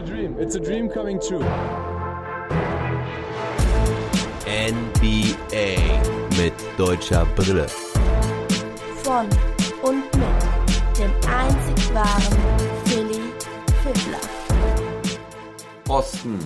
a dream. It's a dream coming true. NBA mit deutscher Brille. Von und mit dem einzig wahren Philly Fiddler. Boston,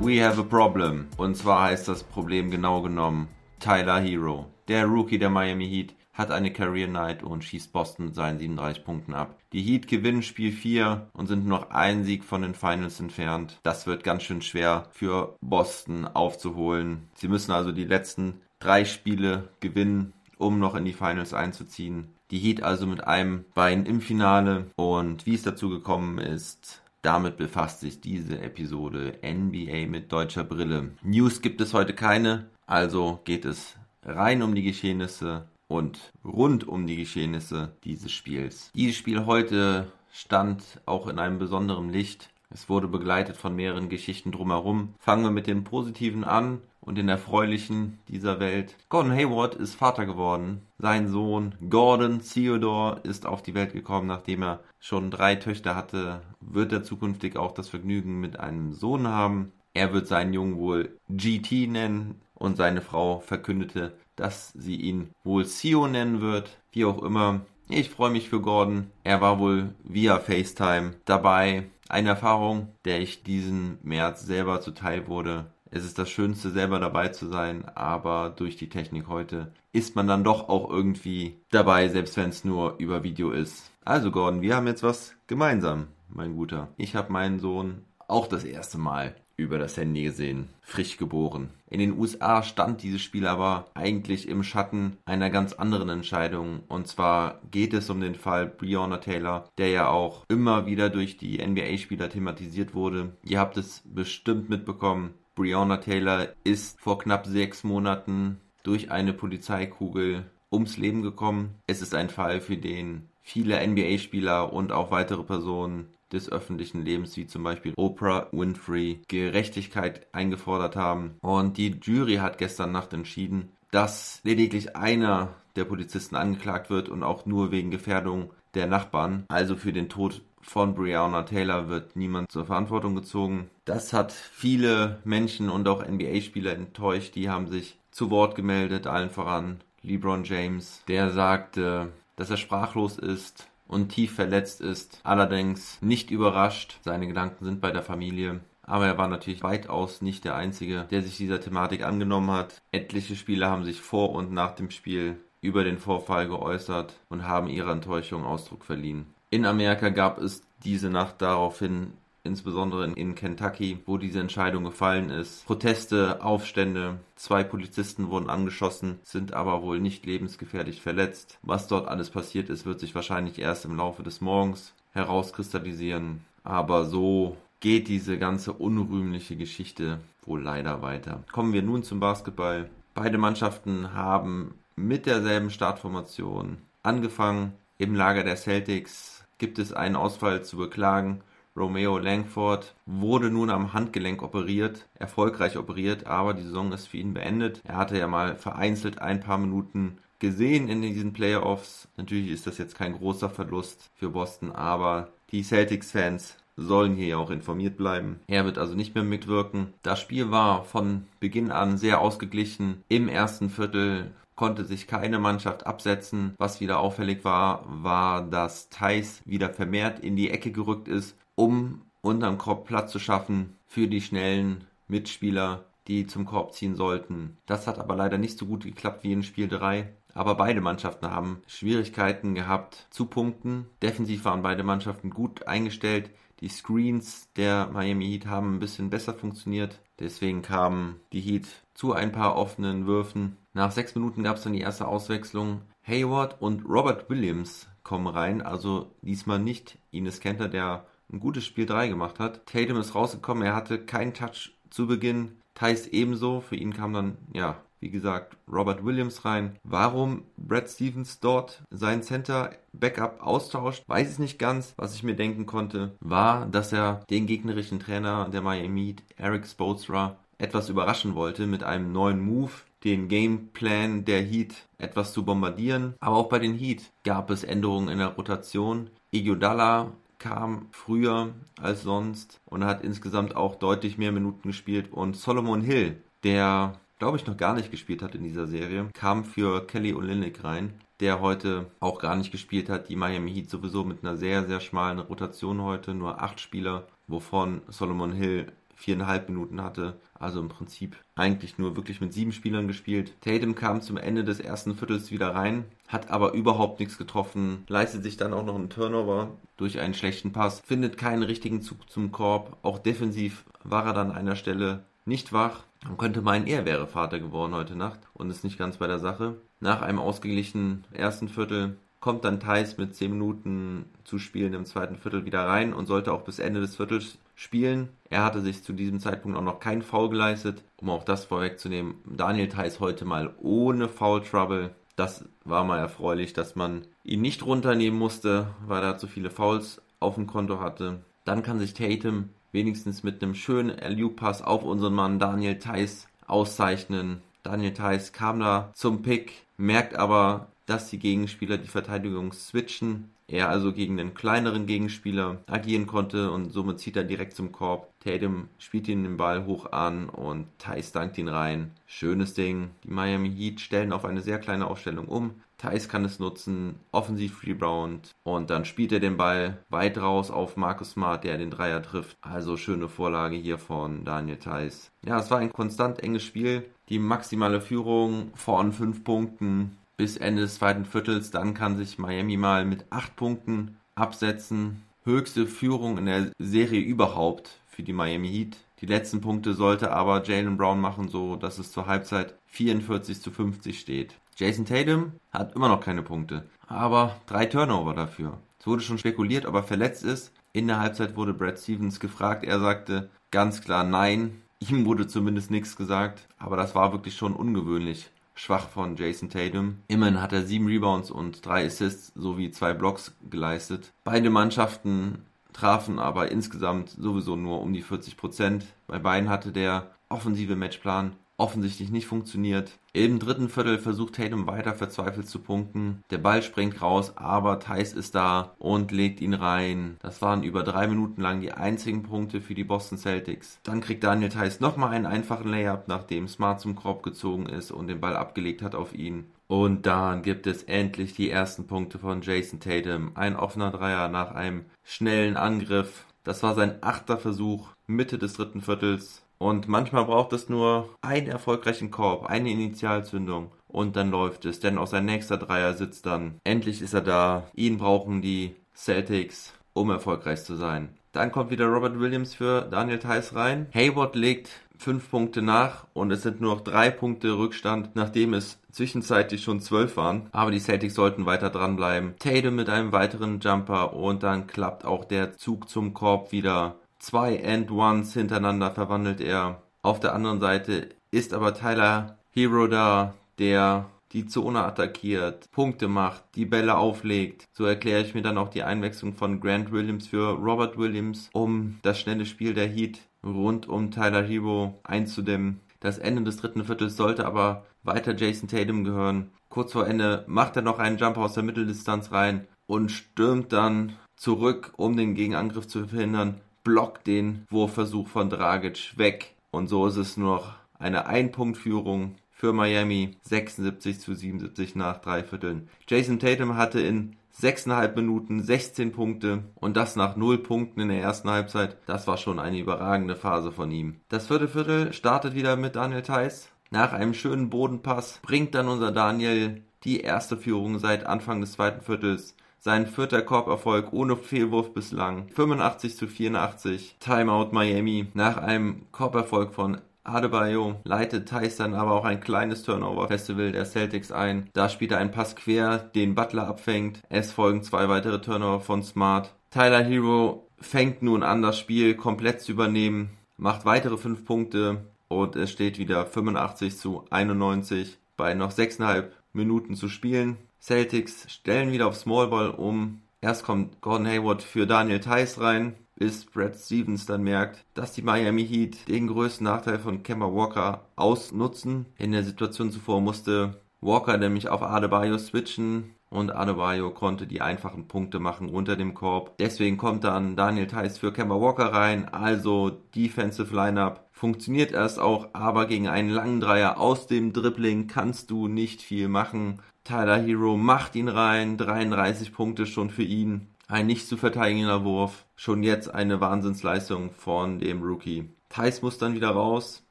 we have a problem. Und zwar heißt das Problem genau genommen Tyler Hero. Der Rookie der Miami Heat hat eine Career Night und schießt Boston mit seinen 37 Punkten ab. Die Heat gewinnen Spiel 4 und sind noch einen Sieg von den Finals entfernt. Das wird ganz schön schwer für Boston aufzuholen. Sie müssen also die letzten drei Spiele gewinnen, um noch in die Finals einzuziehen. Die Heat also mit einem Bein im Finale und wie es dazu gekommen ist, damit befasst sich diese Episode NBA mit deutscher Brille. News gibt es heute keine, also geht es rein um die Geschehnisse und rund um die Geschehnisse dieses Spiels. Dieses Spiel heute stand auch in einem besonderen Licht. Es wurde begleitet von mehreren Geschichten drumherum. Fangen wir mit dem Positiven an und den Erfreulichen dieser Welt. Gordon Hayward ist Vater geworden. Sein Sohn Gordon Theodore ist auf die Welt gekommen, nachdem er schon drei Töchter hatte. Wird er zukünftig auch das Vergnügen mit einem Sohn haben. Er wird seinen Jungen wohl GT nennen und seine Frau verkündete, dass sie ihn wohl Sio nennen wird. Wie auch immer. Ich freue mich für Gordon. Er war wohl via FaceTime dabei. Eine Erfahrung, der ich diesen März selber zuteil wurde. Es ist das Schönste, selber dabei zu sein, aber durch die Technik heute ist man dann doch auch irgendwie dabei, selbst wenn es nur über Video ist. Also Gordon, wir haben jetzt was gemeinsam, mein Guter. Ich habe meinen Sohn auch das erste Mal über das Handy gesehen. Frisch geboren. In den USA stand dieses Spiel aber eigentlich im Schatten einer ganz anderen Entscheidung. Und zwar geht es um den Fall Breonna Taylor, der ja auch immer wieder durch die NBA-Spieler thematisiert wurde. Ihr habt es bestimmt mitbekommen. Breonna Taylor ist vor knapp sechs Monaten durch eine Polizeikugel ums Leben gekommen. Es ist ein Fall, für den viele NBA-Spieler und auch weitere Personen des öffentlichen Lebens, wie zum Beispiel Oprah Winfrey, Gerechtigkeit eingefordert haben. Und die Jury hat gestern Nacht entschieden, dass lediglich einer der Polizisten angeklagt wird und auch nur wegen Gefährdung der Nachbarn. Also für den Tod von Breonna Taylor wird niemand zur Verantwortung gezogen. Das hat viele Menschen und auch NBA-Spieler enttäuscht. Die haben sich zu Wort gemeldet, allen voran LeBron James, der sagte, dass er sprachlos ist, und tief verletzt ist, allerdings nicht überrascht. Seine Gedanken sind bei der Familie. Aber er war natürlich weitaus nicht der Einzige, der sich dieser Thematik angenommen hat. Etliche Spieler haben sich vor und nach dem Spiel über den Vorfall geäußert und haben ihrer Enttäuschung Ausdruck verliehen. In Amerika gab es diese Nacht daraufhin insbesondere in Kentucky, wo diese Entscheidung gefallen ist. Proteste, Aufstände, zwei Polizisten wurden angeschossen, sind aber wohl nicht lebensgefährlich verletzt. Was dort alles passiert ist, wird sich wahrscheinlich erst im Laufe des Morgens herauskristallisieren. Aber so geht diese ganze unrühmliche Geschichte wohl leider weiter. Kommen wir nun zum Basketball. Beide Mannschaften haben mit derselben Startformation angefangen. Im Lager der Celtics gibt es einen Ausfall zu beklagen. Romeo Langford wurde nun am Handgelenk operiert, erfolgreich operiert, aber die Saison ist für ihn beendet. Er hatte ja mal vereinzelt ein paar Minuten gesehen in diesen Playoffs. Natürlich ist das jetzt kein großer Verlust für Boston, aber die Celtics-Fans sollen hier auch informiert bleiben. Er wird also nicht mehr mitwirken. Das Spiel war von Beginn an sehr ausgeglichen. Im ersten Viertel konnte sich keine Mannschaft absetzen. Was wieder auffällig war, war, dass Thais wieder vermehrt in die Ecke gerückt ist um unterm Korb Platz zu schaffen für die schnellen Mitspieler, die zum Korb ziehen sollten. Das hat aber leider nicht so gut geklappt wie in Spiel 3. Aber beide Mannschaften haben Schwierigkeiten gehabt zu punkten. Defensiv waren beide Mannschaften gut eingestellt. Die Screens der Miami Heat haben ein bisschen besser funktioniert. Deswegen kamen die Heat zu ein paar offenen Würfen. Nach sechs Minuten gab es dann die erste Auswechslung. Hayward und Robert Williams kommen rein. Also diesmal nicht Ines Kenter, der ein gutes Spiel 3 gemacht hat. Tatum ist rausgekommen, er hatte keinen Touch zu Beginn. Thais ebenso. Für ihn kam dann, ja, wie gesagt, Robert Williams rein. Warum Brad Stevens dort sein Center Backup austauscht, weiß ich nicht ganz. Was ich mir denken konnte, war, dass er den gegnerischen Trainer der Miami Eric Spoelstra etwas überraschen wollte mit einem neuen Move, den Gameplan der Heat etwas zu bombardieren. Aber auch bei den Heat gab es Änderungen in der Rotation. Iguodala kam früher als sonst und hat insgesamt auch deutlich mehr Minuten gespielt. Und Solomon Hill, der glaube ich noch gar nicht gespielt hat in dieser Serie, kam für Kelly Olynyk rein, der heute auch gar nicht gespielt hat. Die Miami Heat sowieso mit einer sehr, sehr schmalen Rotation heute, nur acht Spieler, wovon Solomon Hill viereinhalb Minuten hatte. Also im Prinzip eigentlich nur wirklich mit sieben Spielern gespielt. Tatum kam zum Ende des ersten Viertels wieder rein, hat aber überhaupt nichts getroffen, leistet sich dann auch noch einen Turnover durch einen schlechten Pass, findet keinen richtigen Zug zum Korb. Auch defensiv war er dann an einer Stelle nicht wach. Man könnte meinen, er wäre Vater geworden heute Nacht und ist nicht ganz bei der Sache. Nach einem ausgeglichenen ersten Viertel kommt dann Thais mit 10 Minuten zu spielen im zweiten Viertel wieder rein und sollte auch bis Ende des Viertels spielen. Er hatte sich zu diesem Zeitpunkt auch noch kein Foul geleistet, um auch das vorwegzunehmen. Daniel Theiss heute mal ohne Foul Trouble. Das war mal erfreulich, dass man ihn nicht runternehmen musste, weil er zu viele Fouls auf dem Konto hatte. Dann kann sich Tatum wenigstens mit einem schönen LU-Pass auf unseren Mann Daniel Theiss auszeichnen. Daniel Theiss kam da zum Pick, merkt aber, dass die Gegenspieler die Verteidigung switchen. Er also gegen den kleineren Gegenspieler agieren konnte und somit zieht er direkt zum Korb. Tatum spielt ihn den Ball hoch an und Thais dankt ihn rein. Schönes Ding. Die Miami Heat stellen auf eine sehr kleine Aufstellung um. Thais kann es nutzen, offensiv rebound und dann spielt er den Ball weit raus auf Marcus Smart, der den Dreier trifft. Also schöne Vorlage hier von Daniel Thais. Ja, es war ein konstant enges Spiel. Die maximale Führung von fünf Punkten bis Ende des zweiten Viertels. Dann kann sich Miami mal mit acht Punkten absetzen. Höchste Führung in der Serie überhaupt für die Miami Heat. Die letzten Punkte sollte aber Jalen Brown machen, so dass es zur Halbzeit 44 zu 50 steht. Jason Tatum hat immer noch keine Punkte, aber drei Turnover dafür. Es wurde schon spekuliert, ob er verletzt ist. In der Halbzeit wurde Brad Stevens gefragt. Er sagte ganz klar nein. Ihm wurde zumindest nichts gesagt, aber das war wirklich schon ungewöhnlich schwach von Jason Tatum. Immerhin hat er sieben Rebounds und drei Assists sowie zwei Blocks geleistet. Beide Mannschaften trafen aber insgesamt sowieso nur um die 40 Prozent. Bei beiden hatte der offensive Matchplan offensichtlich nicht funktioniert. Im dritten Viertel versucht Tatum weiter verzweifelt zu punkten. Der Ball springt raus, aber Thais ist da und legt ihn rein. Das waren über drei Minuten lang die einzigen Punkte für die Boston Celtics. Dann kriegt Daniel Thais nochmal einen einfachen Layup, nachdem Smart zum Korb gezogen ist und den Ball abgelegt hat auf ihn. Und dann gibt es endlich die ersten Punkte von Jason Tatum. Ein offener Dreier nach einem schnellen Angriff. Das war sein achter Versuch, Mitte des dritten Viertels. Und manchmal braucht es nur einen erfolgreichen Korb, eine Initialzündung und dann läuft es. Denn auch sein nächster Dreier sitzt dann. Endlich ist er da. Ihn brauchen die Celtics, um erfolgreich zu sein. Dann kommt wieder Robert Williams für Daniel Theiss rein. Hayward legt fünf Punkte nach und es sind nur noch drei Punkte Rückstand, nachdem es zwischenzeitlich schon zwölf waren. Aber die Celtics sollten weiter dranbleiben. Tatum mit einem weiteren Jumper und dann klappt auch der Zug zum Korb wieder zwei And-Ones hintereinander verwandelt er. Auf der anderen Seite ist aber Tyler Hero da, der die Zone attackiert, Punkte macht, die Bälle auflegt. So erkläre ich mir dann auch die Einwechslung von Grant Williams für Robert Williams, um das schnelle Spiel der Heat rund um Tyler Hero einzudämmen. Das Ende des dritten Viertels sollte aber weiter Jason Tatum gehören. Kurz vor Ende macht er noch einen Jump aus der Mitteldistanz rein und stürmt dann zurück, um den Gegenangriff zu verhindern blockt den Wurfversuch von Dragic weg. Und so ist es nur noch eine Einpunktführung für Miami. 76 zu 77 nach drei Vierteln. Jason Tatum hatte in 6,5 Minuten 16 Punkte und das nach 0 Punkten in der ersten Halbzeit. Das war schon eine überragende Phase von ihm. Das vierte Viertel startet wieder mit Daniel Theiss. Nach einem schönen Bodenpass bringt dann unser Daniel die erste Führung seit Anfang des zweiten Viertels sein vierter Korberfolg ohne Fehlwurf bislang. 85 zu 84. Timeout Miami. Nach einem Korberfolg von Adebayo leitet Thais dann aber auch ein kleines Turnover-Festival der Celtics ein. Da spielt er einen Pass quer, den Butler abfängt. Es folgen zwei weitere Turnover von Smart. Tyler Hero fängt nun an, das Spiel komplett zu übernehmen, macht weitere fünf Punkte und es steht wieder 85 zu 91 bei noch 6,5 Minuten zu spielen. Celtics stellen wieder auf Smallball um. Erst kommt Gordon Hayward für Daniel Theiss rein, bis Brad Stevens dann merkt, dass die Miami Heat den größten Nachteil von Kemba Walker ausnutzen. In der Situation zuvor musste Walker nämlich auf Adebayo switchen. Und Adebayo konnte die einfachen Punkte machen unter dem Korb. Deswegen kommt dann Daniel Theiss für Kemba Walker rein, also Defensive Lineup. Funktioniert erst auch, aber gegen einen langen Dreier aus dem Dribbling kannst du nicht viel machen. Tyler Hero macht ihn rein, 33 Punkte schon für ihn. Ein nicht zu verteidigender Wurf. Schon jetzt eine Wahnsinnsleistung von dem Rookie. Thais muss dann wieder raus.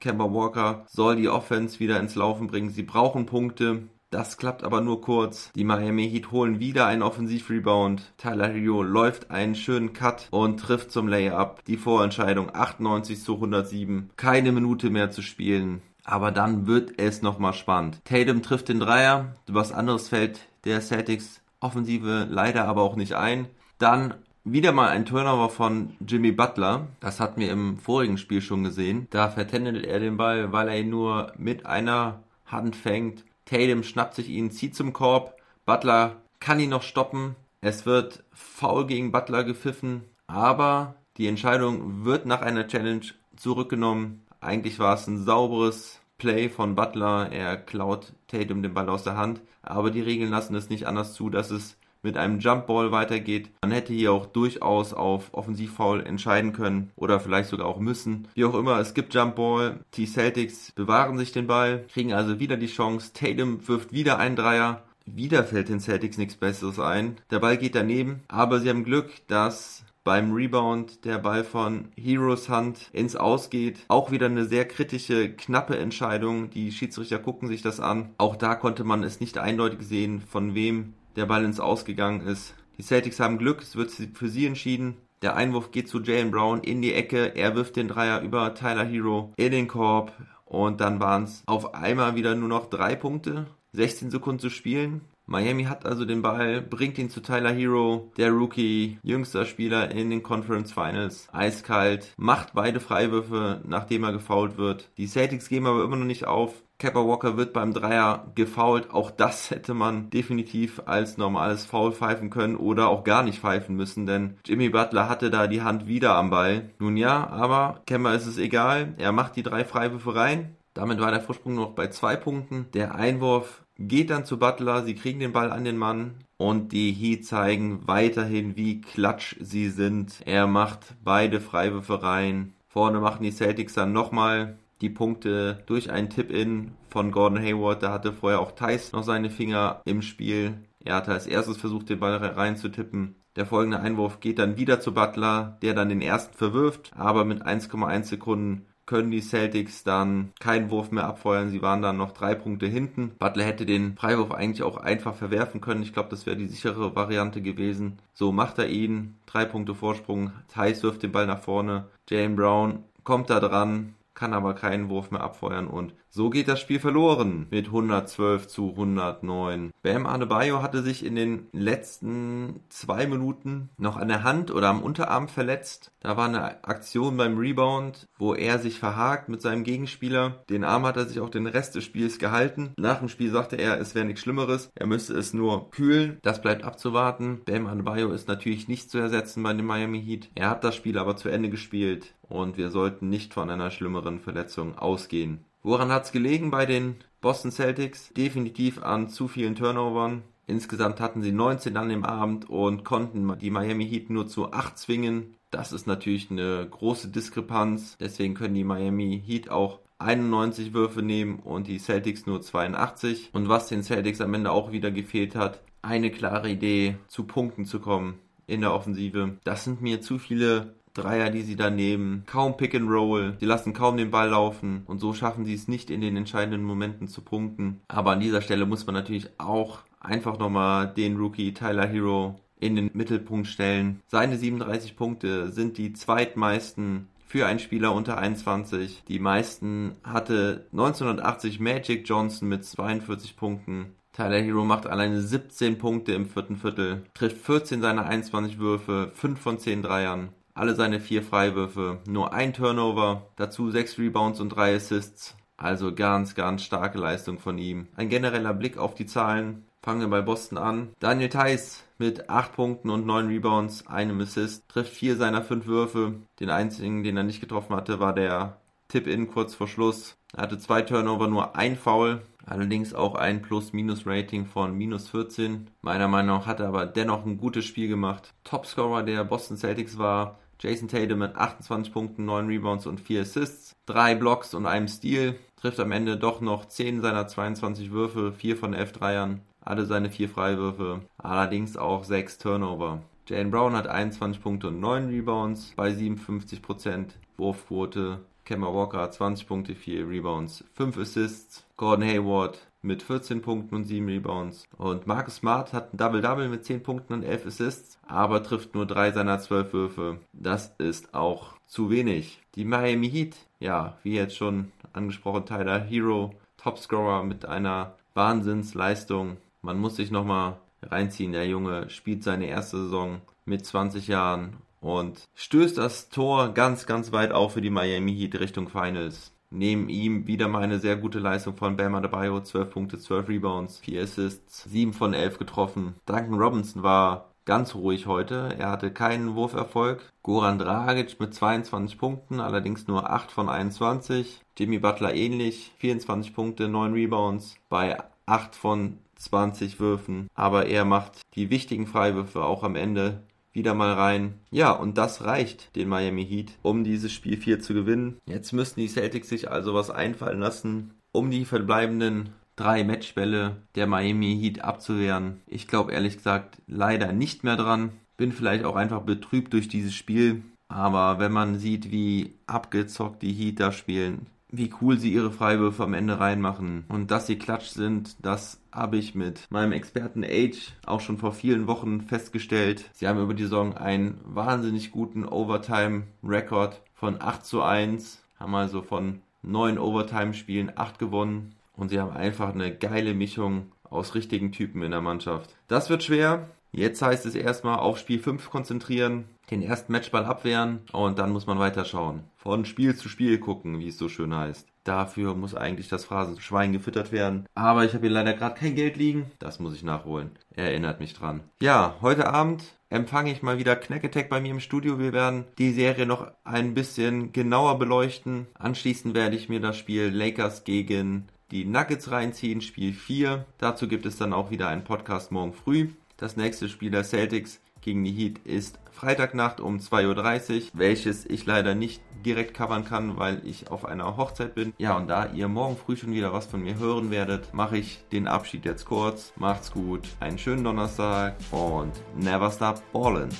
Kemba Walker soll die Offense wieder ins Laufen bringen. Sie brauchen Punkte. Das klappt aber nur kurz. Die Miami Heat holen wieder einen Offensivrebound. Tyler Hero läuft einen schönen Cut und trifft zum Layup. Die Vorentscheidung 98 zu 107. Keine Minute mehr zu spielen. Aber dann wird es nochmal spannend. Tatum trifft den Dreier. Was anderes fällt der Celtics Offensive leider aber auch nicht ein. Dann wieder mal ein Turnover von Jimmy Butler. Das hatten wir im vorigen Spiel schon gesehen. Da vertändelt er den Ball, weil er ihn nur mit einer Hand fängt. Tatum schnappt sich ihn, zieht zum Korb. Butler kann ihn noch stoppen. Es wird faul gegen Butler gepfiffen, aber die Entscheidung wird nach einer Challenge zurückgenommen. Eigentlich war es ein sauberes Play von Butler. Er klaut Tatum den Ball aus der Hand, aber die Regeln lassen es nicht anders zu, dass es mit einem Jumpball weitergeht. Man hätte hier auch durchaus auf Offensivfoul entscheiden können oder vielleicht sogar auch müssen. Wie auch immer, es gibt Jumpball. Die Celtics bewahren sich den Ball, kriegen also wieder die Chance. Tatum wirft wieder einen Dreier. Wieder fällt den Celtics nichts Besseres ein. Der Ball geht daneben, aber sie haben Glück, dass beim Rebound der Ball von Heroes Hand ins Ausgeht. Auch wieder eine sehr kritische, knappe Entscheidung. Die Schiedsrichter gucken sich das an. Auch da konnte man es nicht eindeutig sehen, von wem der Ball ins Ausgegangen ist. Die Celtics haben Glück, es wird für sie entschieden. Der Einwurf geht zu Jalen Brown in die Ecke. Er wirft den Dreier über Tyler Hero in den Korb. Und dann waren es auf einmal wieder nur noch drei Punkte. 16 Sekunden zu spielen. Miami hat also den Ball, bringt ihn zu Tyler Hero, der Rookie, jüngster Spieler in den Conference Finals, eiskalt, macht beide Freiwürfe, nachdem er gefoult wird. Die Celtics geben aber immer noch nicht auf. Kepper Walker wird beim Dreier gefoult. Auch das hätte man definitiv als normales Foul pfeifen können oder auch gar nicht pfeifen müssen, denn Jimmy Butler hatte da die Hand wieder am Ball. Nun ja, aber Kemmer ist es egal. Er macht die drei Freiwürfe rein. Damit war der Vorsprung noch bei zwei Punkten. Der Einwurf geht dann zu Butler. Sie kriegen den Ball an den Mann. Und die Heat zeigen weiterhin, wie klatsch sie sind. Er macht beide Freiwürfe rein. Vorne machen die Celtics dann nochmal die Punkte durch einen Tip-In von Gordon Hayward. Da hatte vorher auch Thais noch seine Finger im Spiel. Er hatte als erstes versucht, den Ball reinzutippen. Der folgende Einwurf geht dann wieder zu Butler, der dann den ersten verwirft, aber mit 1,1 Sekunden können die Celtics dann keinen Wurf mehr abfeuern. Sie waren dann noch drei Punkte hinten. Butler hätte den Freiwurf eigentlich auch einfach verwerfen können. Ich glaube, das wäre die sichere Variante gewesen. So macht er ihn. Drei Punkte Vorsprung. Thais wirft den Ball nach vorne. Jalen Brown kommt da dran, kann aber keinen Wurf mehr abfeuern und so geht das Spiel verloren mit 112 zu 109. Bam Adebayo hatte sich in den letzten zwei Minuten noch an der Hand oder am Unterarm verletzt. Da war eine Aktion beim Rebound, wo er sich verhakt mit seinem Gegenspieler. Den Arm hat er sich auch den Rest des Spiels gehalten. Nach dem Spiel sagte er, es wäre nichts Schlimmeres. Er müsste es nur kühlen. Das bleibt abzuwarten. Bam Adebayo ist natürlich nicht zu ersetzen bei den Miami Heat. Er hat das Spiel aber zu Ende gespielt und wir sollten nicht von einer schlimmeren Verletzung ausgehen. Woran hat es gelegen bei den Boston Celtics? Definitiv an zu vielen Turnovern. Insgesamt hatten sie 19 an dem Abend und konnten die Miami Heat nur zu 8 zwingen. Das ist natürlich eine große Diskrepanz. Deswegen können die Miami Heat auch 91 Würfe nehmen und die Celtics nur 82. Und was den Celtics am Ende auch wieder gefehlt hat, eine klare Idee, zu Punkten zu kommen in der Offensive. Das sind mir zu viele Dreier, die sie da nehmen, kaum Pick and Roll, sie lassen kaum den Ball laufen und so schaffen sie es nicht in den entscheidenden Momenten zu punkten. Aber an dieser Stelle muss man natürlich auch einfach nochmal den Rookie Tyler Hero in den Mittelpunkt stellen. Seine 37 Punkte sind die zweitmeisten für einen Spieler unter 21. Die meisten hatte 1980 Magic Johnson mit 42 Punkten. Tyler Hero macht alleine 17 Punkte im vierten Viertel, trifft 14 seiner 21 Würfe, 5 von 10 Dreiern alle seine vier Freiwürfe, nur ein Turnover, dazu sechs Rebounds und drei Assists. Also ganz, ganz starke Leistung von ihm. Ein genereller Blick auf die Zahlen. Fangen wir bei Boston an. Daniel Theiss mit 8 Punkten und 9 Rebounds, einem Assist, trifft vier seiner fünf Würfe. Den einzigen, den er nicht getroffen hatte, war der Tip-In kurz vor Schluss. Er hatte zwei Turnover, nur ein Foul. Allerdings auch ein Plus-Minus-Rating von minus 14. Meiner Meinung nach hat er aber dennoch ein gutes Spiel gemacht. Topscorer der Boston Celtics war Jason Tatum mit 28 Punkten, 9 Rebounds und 4 Assists, 3 Blocks und einem Steal. Trifft am Ende doch noch 10 seiner 22 Würfe, 4 von 11 Dreiern, alle seine 4 Freiwürfe, allerdings auch 6 Turnover. Jalen Brown hat 21 Punkte und 9 Rebounds bei 57% Wurfquote. Kemba Walker hat 20 Punkte, 4 Rebounds, 5 Assists. Gordon Hayward mit 14 Punkten und 7 Rebounds. Und Marcus Smart hat ein Double-Double mit 10 Punkten und 11 Assists, aber trifft nur 3 seiner 12 Würfe. Das ist auch zu wenig. Die Miami Heat, ja, wie jetzt schon angesprochen, Tyler Hero, Topscorer mit einer Wahnsinnsleistung. Man muss sich nochmal reinziehen. Der Junge spielt seine erste Saison mit 20 Jahren und stößt das Tor ganz, ganz weit auf für die Miami Heat Richtung Finals. Neben ihm wieder mal eine sehr gute Leistung von Bam Adebayo, 12 Punkte, 12 Rebounds, 4 Assists, 7 von 11 getroffen. Duncan Robinson war ganz ruhig heute. Er hatte keinen Wurferfolg. Goran Dragic mit 22 Punkten, allerdings nur 8 von 21. Jimmy Butler ähnlich, 24 Punkte, 9 Rebounds bei 8 von 20 Würfen. Aber er macht die wichtigen Freiwürfe auch am Ende wieder mal rein. Ja, und das reicht den Miami Heat, um dieses Spiel 4 zu gewinnen. Jetzt müssen die Celtics sich also was einfallen lassen, um die verbleibenden drei Matchbälle der Miami Heat abzuwehren. Ich glaube ehrlich gesagt leider nicht mehr dran. Bin vielleicht auch einfach betrübt durch dieses Spiel. Aber wenn man sieht, wie abgezockt die Heat da spielen, wie cool sie ihre Freiwürfe am Ende reinmachen und dass sie klatsch sind, das habe ich mit meinem Experten Age auch schon vor vielen Wochen festgestellt. Sie haben über die Saison einen wahnsinnig guten Overtime-Rekord von 8 zu 1, haben also von 9 Overtime-Spielen 8 gewonnen und sie haben einfach eine geile Mischung aus richtigen Typen in der Mannschaft. Das wird schwer. Jetzt heißt es erstmal auf Spiel 5 konzentrieren, den ersten Matchball abwehren und dann muss man weiterschauen. Von Spiel zu Spiel gucken, wie es so schön heißt. Dafür muss eigentlich das Phrasenschwein gefüttert werden. Aber ich habe hier leider gerade kein Geld liegen. Das muss ich nachholen. Erinnert mich dran. Ja, heute Abend empfange ich mal wieder Knack Attack bei mir im Studio. Wir werden die Serie noch ein bisschen genauer beleuchten. Anschließend werde ich mir das Spiel Lakers gegen die Nuggets reinziehen, Spiel 4. Dazu gibt es dann auch wieder einen Podcast morgen früh. Das nächste Spiel der Celtics gegen die Heat ist Freitagnacht um 2.30 Uhr, welches ich leider nicht direkt covern kann, weil ich auf einer Hochzeit bin. Ja, und da ihr morgen früh schon wieder was von mir hören werdet, mache ich den Abschied jetzt kurz. Macht's gut, einen schönen Donnerstag und never stop ballin'.